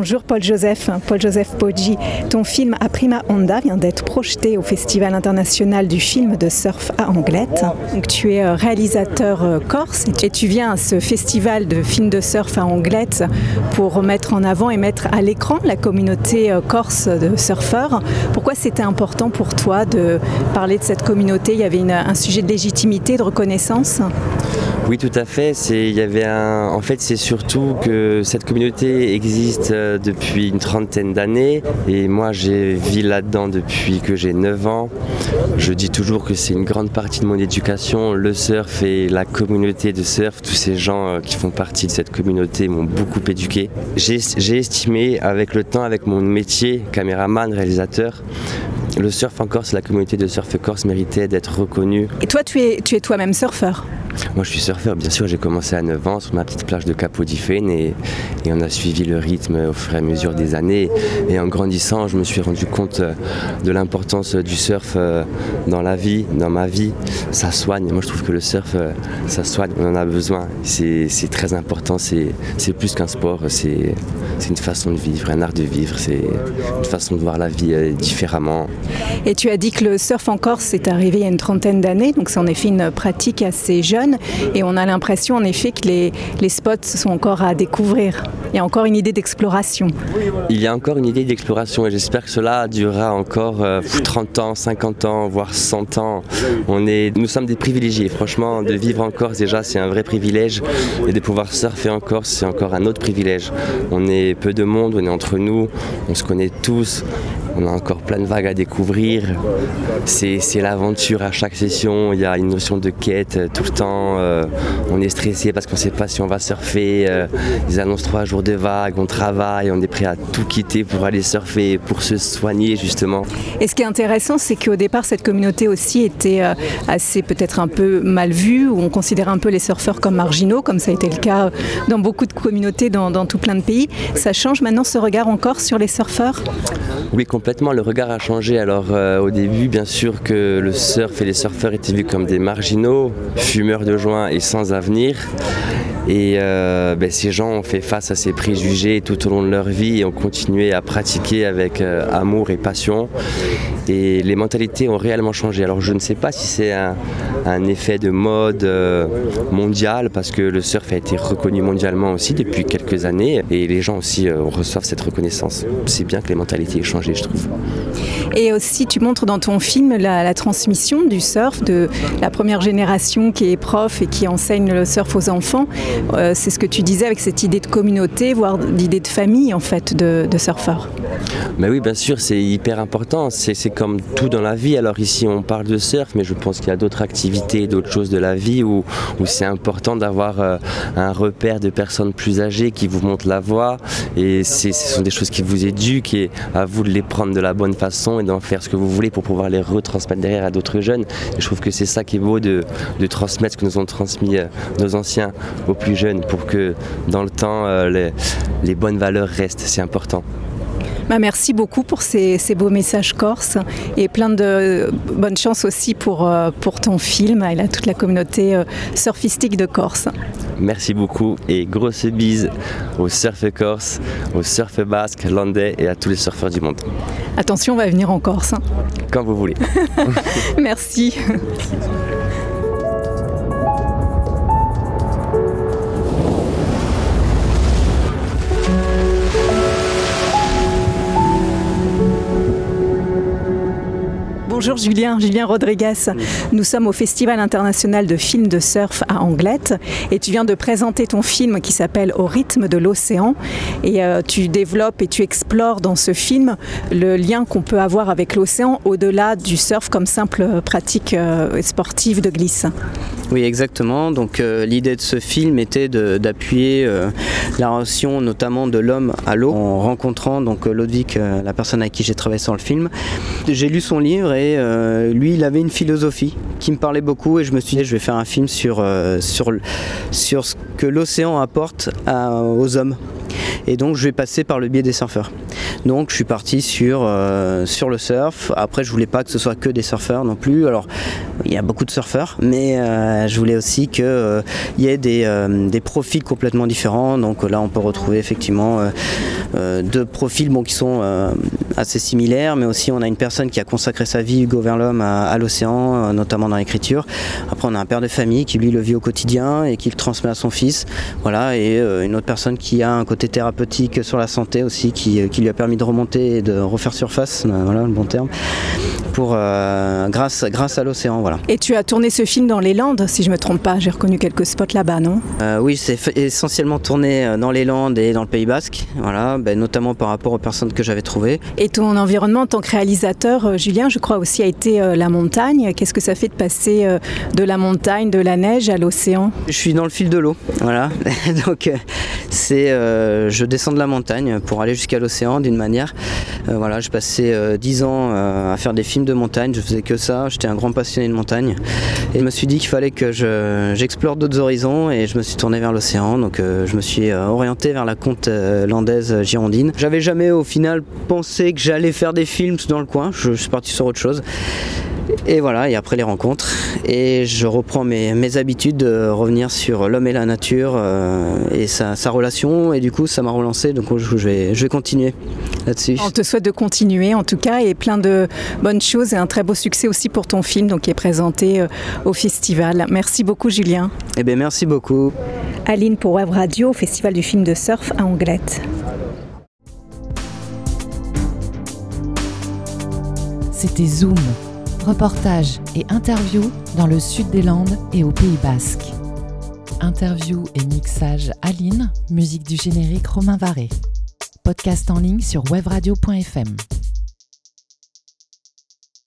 Bonjour Paul-Joseph, Paul-Joseph Poggi. Ton film A Prima Onda vient d'être projeté au Festival international du film de surf à Anglette. Tu es euh, réalisateur euh, corse et tu viens à ce festival de films de surf à Anglette pour mettre en avant et mettre à l'écran la communauté euh, corse de surfeurs. Pourquoi c'était important pour toi de parler de cette communauté? Il y avait un sujet de légitimité, de reconnaissance? Oui, tout à fait. Il y avait en fait, c'est surtout que cette communauté existe euh, depuis une trentaine d'années et moi, j'ai vis là-dedans depuis que j'ai 9 ans. Je dis toujours que c'est une grande partie de mon éducation. Le surf et la communauté de surf, tous ces gens euh, qui font partie de cette communauté m'ont beaucoup éduqué. J'ai, j'ai estimé avec le temps, avec mon métier, caméraman, réalisateur, le surf en Corse, la communauté de surf corse méritait d'être reconnue Et toi, tu es, tu es toi-même surfeur? Moi je suis surfeur, bien sûr, j'ai commencé à 9 ans sur ma petite plage de Capodifène et, et on a suivi le rythme au fur et à mesure des années. Et en grandissant, je me suis rendu compte euh, de l'importance du surf euh, dans la vie, dans ma vie. Ça soigne, moi je trouve que le surf, euh, ça soigne, on en a besoin. C'est très important, c'est plus qu'un sport, c'est une façon de vivre, un art de vivre, c'est une façon de voir la vie euh, différemment. Et tu as dit que le surf en Corse est arrivé il y a une trentaine d'années, donc c'est en effet une pratique assez jeune. Et on a l'impression en effet que les, les spots sont encore à découvrir. Il y a encore une idée d'exploration. Il y a encore une idée d'exploration et j'espère que cela durera encore euh, 30 ans, 50 ans, voire 100 ans. Nous sommes des privilégiés. Franchement, de vivre en Corse déjà, c'est un vrai privilège. Et de pouvoir surfer en Corse, c'est encore un autre privilège. On est peu de monde, on est entre nous, on se connaît tous. On a encore plein de vagues à découvrir. C'est l'aventure à chaque session. Il y a une notion de quête euh, tout le temps. Euh, on est stressé parce qu'on ne sait pas si on va surfer. Euh, ils annoncent trois jours de vagues. On travaille. On est prêt à tout quitter pour aller surfer, pour se soigner justement. Et ce qui est intéressant, c'est qu'au départ, cette communauté aussi était euh, assez peut-être un peu mal vue, où on considérait un peu les surfeurs comme marginaux, comme ça a été le cas dans beaucoup de communautés dans, dans tout plein de pays. Ça change maintenant ce regard encore sur les surfeurs? Oui, complètement. Le regard a changé. Alors, euh, au début, bien sûr que le surf et les surfeurs étaient vus comme des marginaux, fumeurs de joint et sans avenir. Et euh, ben, ces gens ont fait face à ces préjugés tout au long de leur vie et ont continué à pratiquer avec euh, amour et passion. Et les mentalités ont réellement changé. Alors, je ne sais pas si c'est un, effet de mode euh, mondial, parce que le surf a été reconnu mondialement aussi depuis quelques années. Et les gens aussi reçoivent cette reconnaissance. C'est bien que les mentalités aient changé, je trouve. Et aussi, tu montres dans ton film la, transmission du surf de la première génération qui est prof et qui enseigne le surf aux enfants. Euh, c'est ce que tu disais avec cette idée de communauté, voire d'idée de famille en fait de, de surfeurs. Mais oui, bien sûr, c'est hyper important. C'est comme tout dans la vie. Alors ici, on parle de surf, mais je pense qu'il y a d'autres activités, d'autres choses de la vie où, c'est important d'avoir euh, un repère de personnes plus âgées qui vous montrent la voie. Et ce sont des choses qui vous éduquent et à vous de les prendre de la bonne façon et d'en faire ce que vous voulez pour pouvoir les retransmettre derrière à d'autres jeunes. Je trouve que c'est ça qui est beau de, transmettre ce que nous ont transmis euh, nos anciens aux plus jeunes pour que dans le temps, euh, les bonnes valeurs restent. C'est important. Bah, merci beaucoup pour ces, ces beaux messages corses et plein de bonne chance aussi pour, euh, pour ton film et à toute la communauté euh, surfistique de Corse. Merci beaucoup et grosse bise au surf corse, au surf basque, landais et à tous les surfeurs du monde. Attention, on va venir en Corse. hein. Quand vous voulez. Merci. Bonjour Julien, Julien Rodriguez. Nous sommes au Festival international de films de surf à Anglette et tu viens de présenter ton film qui s'appelle Au rythme de l'océan et euh, tu développes et tu explores dans ce film le lien qu'on peut avoir avec l'océan au-delà du surf comme simple pratique euh, sportive de glisse. Oui, exactement. Donc euh, l'idée de ce film était d'appuyer la relation notamment de l'homme à l'eau en rencontrant donc euh, la personne avec qui j'ai travaillé sur le film. J'ai lu son livre et euh, lui, il avait une philosophie qui me parlait beaucoup et je me suis dit je vais faire un film sur, euh, ce que l'océan apporte aux hommes Et donc je vais passer par le biais des surfeurs. Donc je suis parti sur, euh, sur le surf. Après je voulais pas que ce soit que des surfeurs non plus. Alors il y a beaucoup de surfeurs, mais je voulais aussi qu'il y ait des, des, profils complètement différents. Donc là on peut retrouver effectivement deux profils bon, qui sont assez similaires, mais aussi on a une personne qui a consacré sa vie, Hugo Verlhomme, à, à l'océan, notamment dans l'écriture. Après on a un père de famille qui lui le vit au quotidien et qui le transmet à son fils. Voilà, et une autre personne qui a un côté thérapeutique sur la santé aussi, qui, qui lui a permis de remonter et de refaire surface, euh, voilà le bon terme, pour, euh, grâce, grâce à l'océan. Voilà. Et tu as tourné ce film dans les Landes, si je ne me trompe pas, j'ai reconnu quelques spots là-bas, non? Euh, Oui, c'est essentiellement tourné dans les Landes et dans le Pays Basque, voilà, ben, notamment par rapport aux personnes que j'avais trouvées. Et ton environnement en tant que réalisateur, Julien, je crois aussi a été la montagne. Qu'est-ce que ça fait de passer de la montagne, de la neige à l'océan? Je suis dans le fil de l'eau, voilà. Donc c'est, je descends de la montagne pour aller jusqu'à l'océan d'une manière. Euh, voilà, je passais 10 euh, ans euh, à faire des films de montagne, je faisais que ça, j'étais un grand passionné de montagne. Et je me suis dit qu'il fallait que j'explore d'autres horizons et je me suis tourné vers l'océan. Donc je me suis orienté vers la côte landaise girondine. J'avais jamais au final pensé que j'allais faire des films dans le coin, je suis parti sur autre chose. Et voilà, et après les rencontres, et je reprends mes, habitudes de revenir sur l'homme et la nature euh, et sa, relation, et du coup ça m'a relancé, donc je vais, je vais continuer là-dessus. On te souhaite de continuer en tout cas, et plein de bonnes choses, et un très beau succès aussi pour ton film, donc qui est présenté euh, au festival. Merci beaucoup Julien. Eh bien merci beaucoup. Aline pour Web Radio, Festival du film de surf à Anglette. C'était Zoom reportages et interviews dans le sud des Landes et au Pays Basque. Interview et mixage Aline, musique du générique Romain Varé. Podcast en ligne sur webradio.fm.